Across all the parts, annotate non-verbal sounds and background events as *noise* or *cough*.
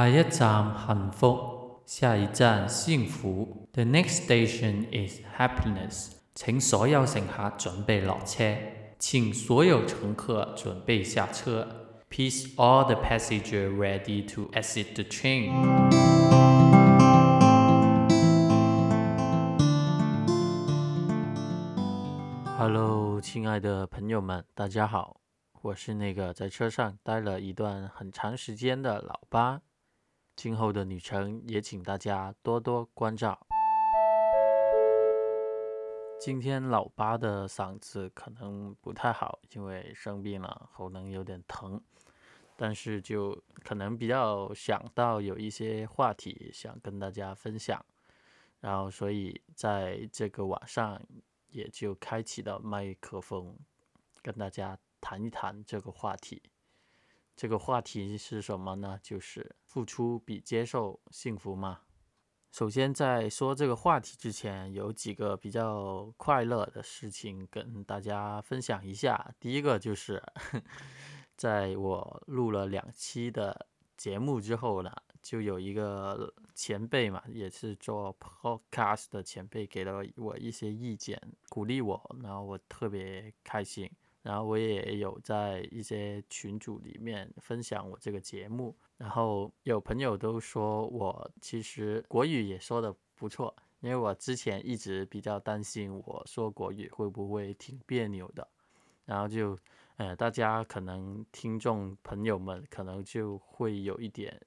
下一站幸福，下一站幸福。The next station is happiness。请所有乘客准备落车，请所有乘客准备下车。Please all the passengers ready to exit the train。Hello，亲爱的朋友们，大家好，我是那个在车上待了一段很长时间的老八。今后的旅程也请大家多多关照。今天老八的嗓子可能不太好，因为生病了，喉咙有点疼。但是就可能比较想到有一些话题想跟大家分享，然后所以在这个晚上也就开启了麦克风，跟大家谈一谈这个话题。这个话题是什么呢？就是付出比接受幸福吗？首先，在说这个话题之前，有几个比较快乐的事情跟大家分享一下。第一个就是，*laughs* 在我录了两期的节目之后呢，就有一个前辈嘛，也是做 podcast 的前辈，给了我一些意见，鼓励我，然后我特别开心。然后我也有在一些群组里面分享我这个节目，然后有朋友都说我其实国语也说的不错，因为我之前一直比较担心我说国语会不会挺别扭的，然后就呃大家可能听众朋友们可能就会有一点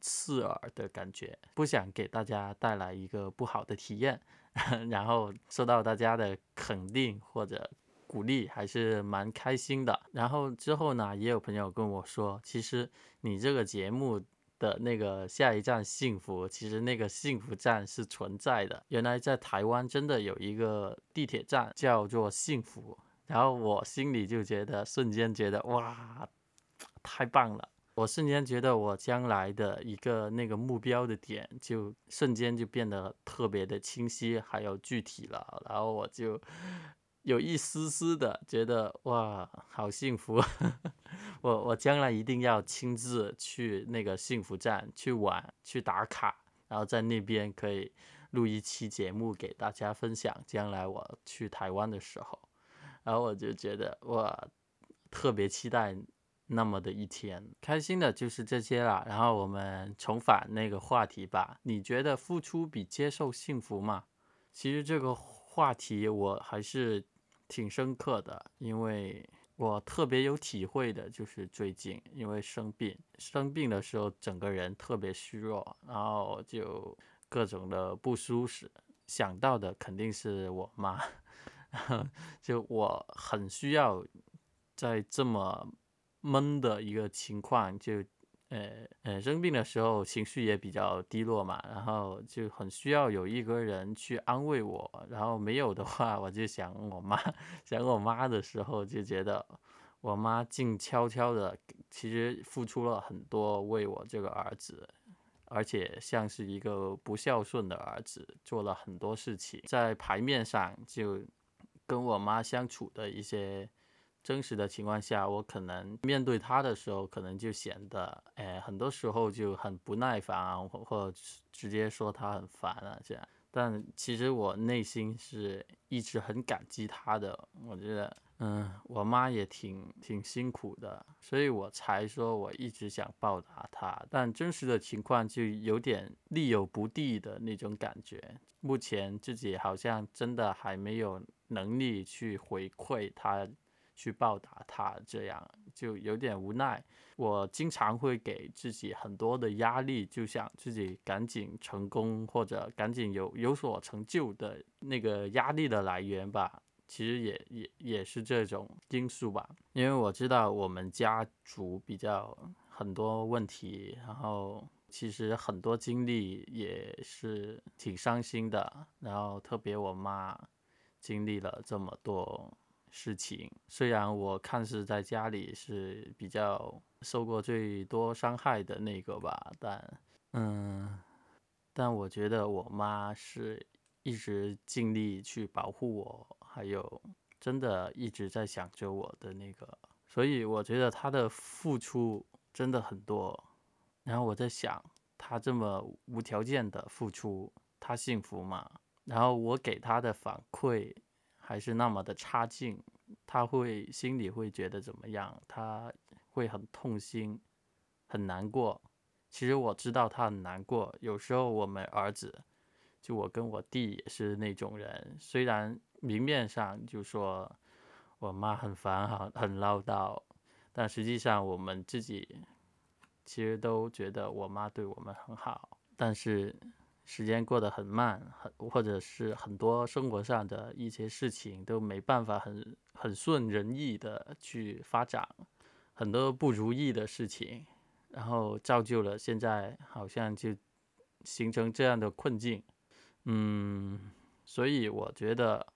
刺耳的感觉，不想给大家带来一个不好的体验，*laughs* 然后受到大家的肯定或者。鼓励还是蛮开心的。然后之后呢，也有朋友跟我说，其实你这个节目的那个下一站幸福，其实那个幸福站是存在的。原来在台湾真的有一个地铁站叫做幸福。然后我心里就觉得，瞬间觉得哇，太棒了！我瞬间觉得我将来的一个那个目标的点，就瞬间就变得特别的清晰，还有具体了。然后我就。有一丝丝的觉得哇，好幸福！*laughs* 我我将来一定要亲自去那个幸福站去玩去打卡，然后在那边可以录一期节目给大家分享。将来我去台湾的时候，然后我就觉得哇，特别期待那么的一天。开心的就是这些啦。然后我们重返那个话题吧。你觉得付出比接受幸福吗？其实这个话题我还是。挺深刻的，因为我特别有体会的，就是最近因为生病，生病的时候整个人特别虚弱，然后就各种的不舒适，想到的肯定是我妈，*laughs* 就我很需要在这么闷的一个情况就。呃呃，生病的时候情绪也比较低落嘛，然后就很需要有一个人去安慰我，然后没有的话，我就想我妈，*laughs* 想我妈的时候就觉得我妈静悄悄的，其实付出了很多为我这个儿子，而且像是一个不孝顺的儿子，做了很多事情，在牌面上就跟我妈相处的一些。真实的情况下，我可能面对他的时候，可能就显得，哎，很多时候就很不耐烦啊，或或直接说他很烦啊这样。但其实我内心是一直很感激他的。我觉得，嗯，我妈也挺挺辛苦的，所以我才说我一直想报答她。但真实的情况就有点力有不逮的那种感觉。目前自己好像真的还没有能力去回馈他。去报答他，这样就有点无奈。我经常会给自己很多的压力，就想自己赶紧成功或者赶紧有有所成就的那个压力的来源吧。其实也也也是这种因素吧。因为我知道我们家族比较很多问题，然后其实很多经历也是挺伤心的。然后特别我妈经历了这么多。事情虽然我看似在家里是比较受过最多伤害的那个吧，但嗯，但我觉得我妈是一直尽力去保护我，还有真的一直在想着我的那个，所以我觉得她的付出真的很多。然后我在想，她这么无条件的付出，她幸福吗？然后我给他的反馈还是那么的差劲，他会心里会觉得怎么样？他会很痛心，很难过。其实我知道他很难过。有时候我们儿子，就我跟我弟也是那种人，虽然明面上就说我妈很烦很，很唠叨，但实际上我们自己其实都觉得我妈对我们很好，但是。时间过得很慢，很或者是很多生活上的一些事情都没办法很很顺人意的去发展，很多不如意的事情，然后造就了现在好像就形成这样的困境。嗯，所以我觉得，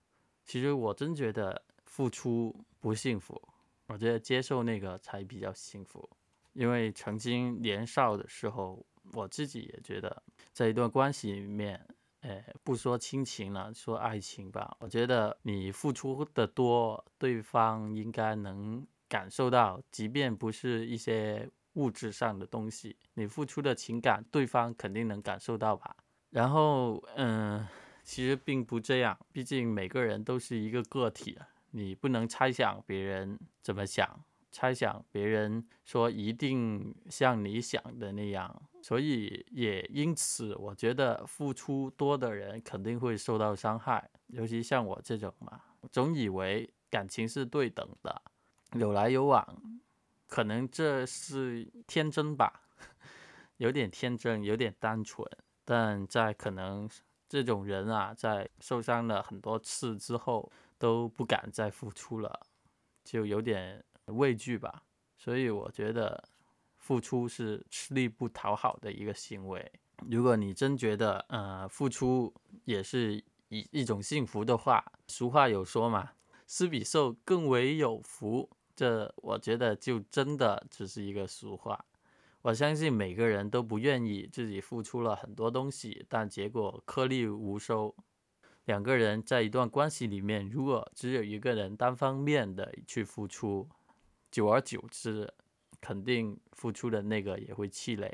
其实我真觉得付出不幸福，我觉得接受那个才比较幸福，因为曾经年少的时候。我自己也觉得，在一段关系里面，呃，不说亲情了，说爱情吧，我觉得你付出的多，对方应该能感受到，即便不是一些物质上的东西，你付出的情感，对方肯定能感受到吧。然后，嗯，其实并不这样，毕竟每个人都是一个个体，你不能猜想别人怎么想。猜想别人说一定像你想的那样，所以也因此，我觉得付出多的人肯定会受到伤害，尤其像我这种嘛，总以为感情是对等的，有来有往，可能这是天真吧，*laughs* 有点天真，有点单纯，但在可能这种人啊，在受伤了很多次之后，都不敢再付出了，就有点。畏惧吧，所以我觉得付出是吃力不讨好的一个行为。如果你真觉得呃付出也是一一种幸福的话，俗话有说嘛，施比受更为有福。这我觉得就真的只是一个俗话。我相信每个人都不愿意自己付出了很多东西，但结果颗粒无收。两个人在一段关系里面，如果只有一个人单方面的去付出，久而久之，肯定付出的那个也会气馁，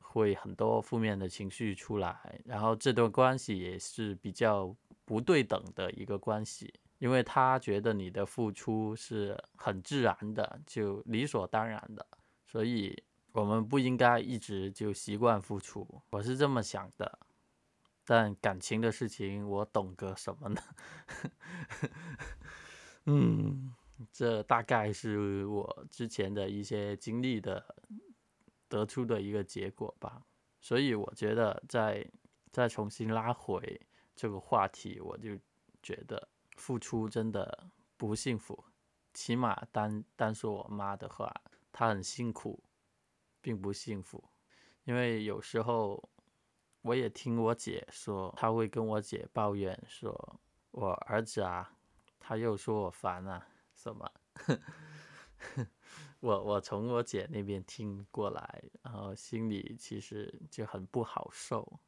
会很多负面的情绪出来，然后这段关系也是比较不对等的一个关系，因为他觉得你的付出是很自然的，就理所当然的，所以我们不应该一直就习惯付出，我是这么想的。但感情的事情，我懂个什么呢？*laughs* 嗯。这大概是我之前的一些经历的得出的一个结果吧，所以我觉得再再重新拉回这个话题，我就觉得付出真的不幸福。起码单单说我妈的话，她很辛苦，并不幸福。因为有时候我也听我姐说，她会跟我姐抱怨说：“我儿子啊，他又说我烦啊。”什么？*laughs* 我我从我姐那边听过来，然后心里其实就很不好受。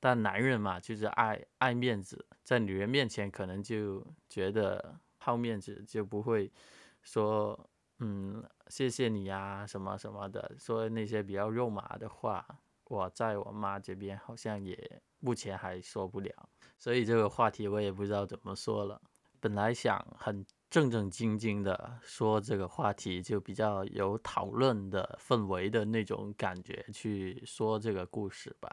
但男人嘛，就是爱爱面子，在女人面前可能就觉得好面子，就不会说嗯谢谢你呀什么什么的，说那些比较肉麻的话。我在我妈这边好像也目前还说不了，所以这个话题我也不知道怎么说了。本来想很。正正经经的说这个话题，就比较有讨论的氛围的那种感觉去说这个故事吧。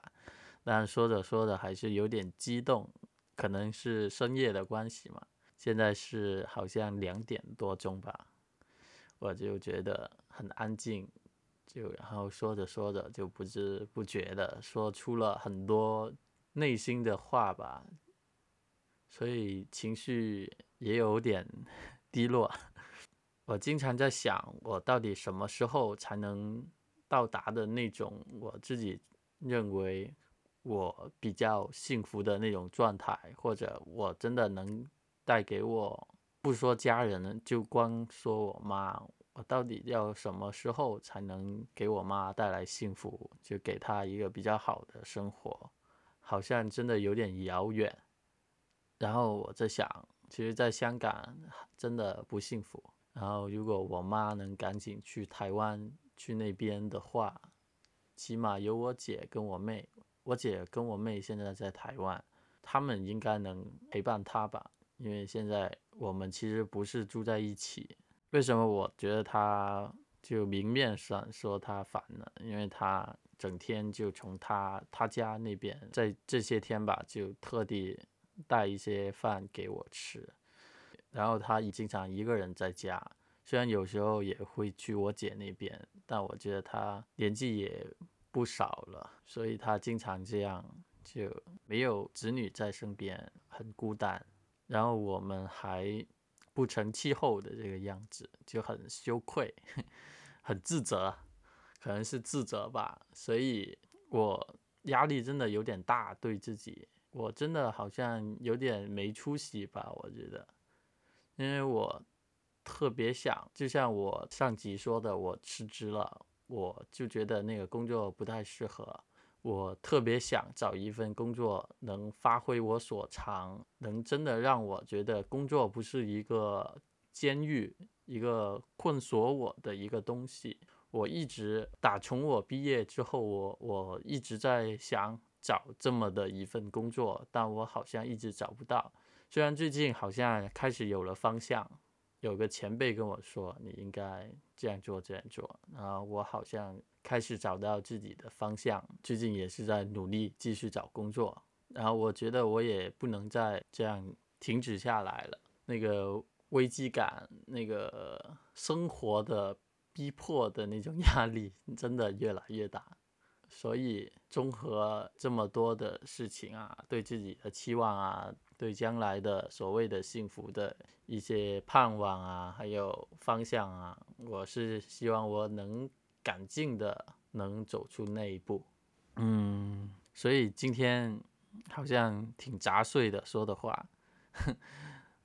但说着说着还是有点激动，可能是深夜的关系嘛。现在是好像两点多钟吧，我就觉得很安静，就然后说着说着就不知不觉的说出了很多内心的话吧，所以情绪。也有点 *laughs* 低落，我经常在想，我到底什么时候才能到达的那种我自己认为我比较幸福的那种状态，或者我真的能带给我，不说家人，就光说我妈，我到底要什么时候才能给我妈带来幸福，就给她一个比较好的生活，好像真的有点遥远。然后我在想。其实，在香港真的不幸福。然后，如果我妈能赶紧去台湾去那边的话，起码有我姐跟我妹，我姐跟我妹现在在台湾，他们应该能陪伴她吧。因为现在我们其实不是住在一起。为什么我觉得她就明面上说她烦呢？因为她整天就从他他家那边，在这些天吧，就特地带一些饭给我吃。然后他也经常一个人在家，虽然有时候也会去我姐那边，但我觉得他年纪也不少了，所以他经常这样，就没有子女在身边，很孤单。然后我们还不成气候的这个样子，就很羞愧，*laughs* 很自责，可能是自责吧。所以我压力真的有点大，对自己，我真的好像有点没出息吧，我觉得。因为我特别想，就像我上集说的，我辞职了，我就觉得那个工作不太适合。我特别想找一份工作，能发挥我所长，能真的让我觉得工作不是一个监狱，一个困锁我的一个东西。我一直打从我毕业之后，我我一直在想找这么的一份工作，但我好像一直找不到。虽然最近好像开始有了方向，有个前辈跟我说你应该这样做这样做，然后我好像开始找到自己的方向。最近也是在努力继续找工作，然后我觉得我也不能再这样停止下来了。那个危机感，那个生活的逼迫的那种压力，真的越来越大。所以综合这么多的事情啊，对自己的期望啊。对将来的所谓的幸福的一些盼望啊，还有方向啊，我是希望我能赶尽的能走出那一步。嗯，所以今天好像挺杂碎的说的话，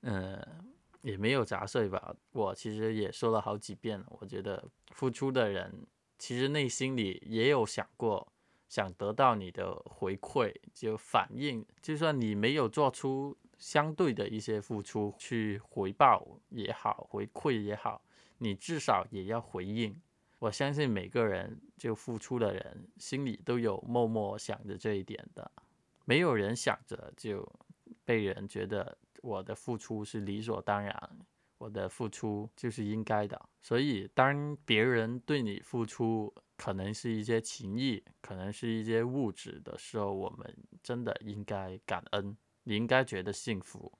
嗯，*laughs* 也没有杂碎吧。我其实也说了好几遍了。我觉得付出的人其实内心里也有想过。想得到你的回馈，就反应，就算你没有做出相对的一些付出去回报也好，回馈也好，你至少也要回应。我相信每个人就付出的人心里都有默默想着这一点的，没有人想着就被人觉得我的付出是理所当然，我的付出就是应该的。所以当别人对你付出，可能是一些情谊，可能是一些物质的时候，我们真的应该感恩。你应该觉得幸福，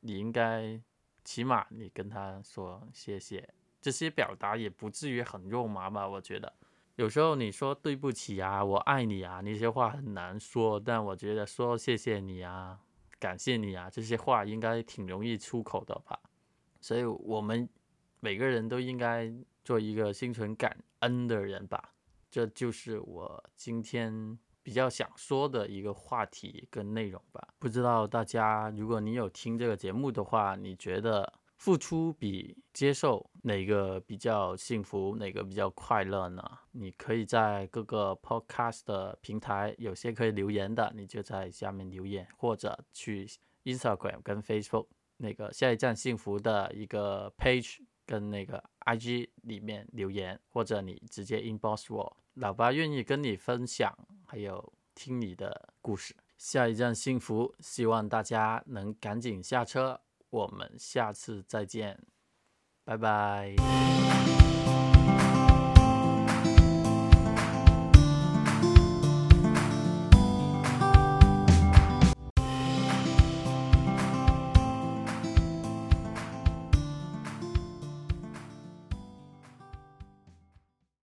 你应该起码你跟他说谢谢。这些表达也不至于很肉麻吧？我觉得有时候你说对不起啊，我爱你啊，那些话很难说。但我觉得说谢谢你啊，感谢你啊，这些话应该挺容易出口的吧？所以我们每个人都应该做一个心存感恩的人吧。这就是我今天比较想说的一个话题跟内容吧。不知道大家，如果你有听这个节目的话，你觉得付出比接受哪个比较幸福，哪个比较快乐呢？你可以在各个 podcast 的平台，有些可以留言的，你就在下面留言，或者去 Instagram 跟 Facebook 那个下一站幸福的一个 page 跟那个 IG 里面留言，或者你直接 inbox 我。老爸愿意跟你分享，还有听你的故事。下一站幸福，希望大家能赶紧下车。我们下次再见，拜拜。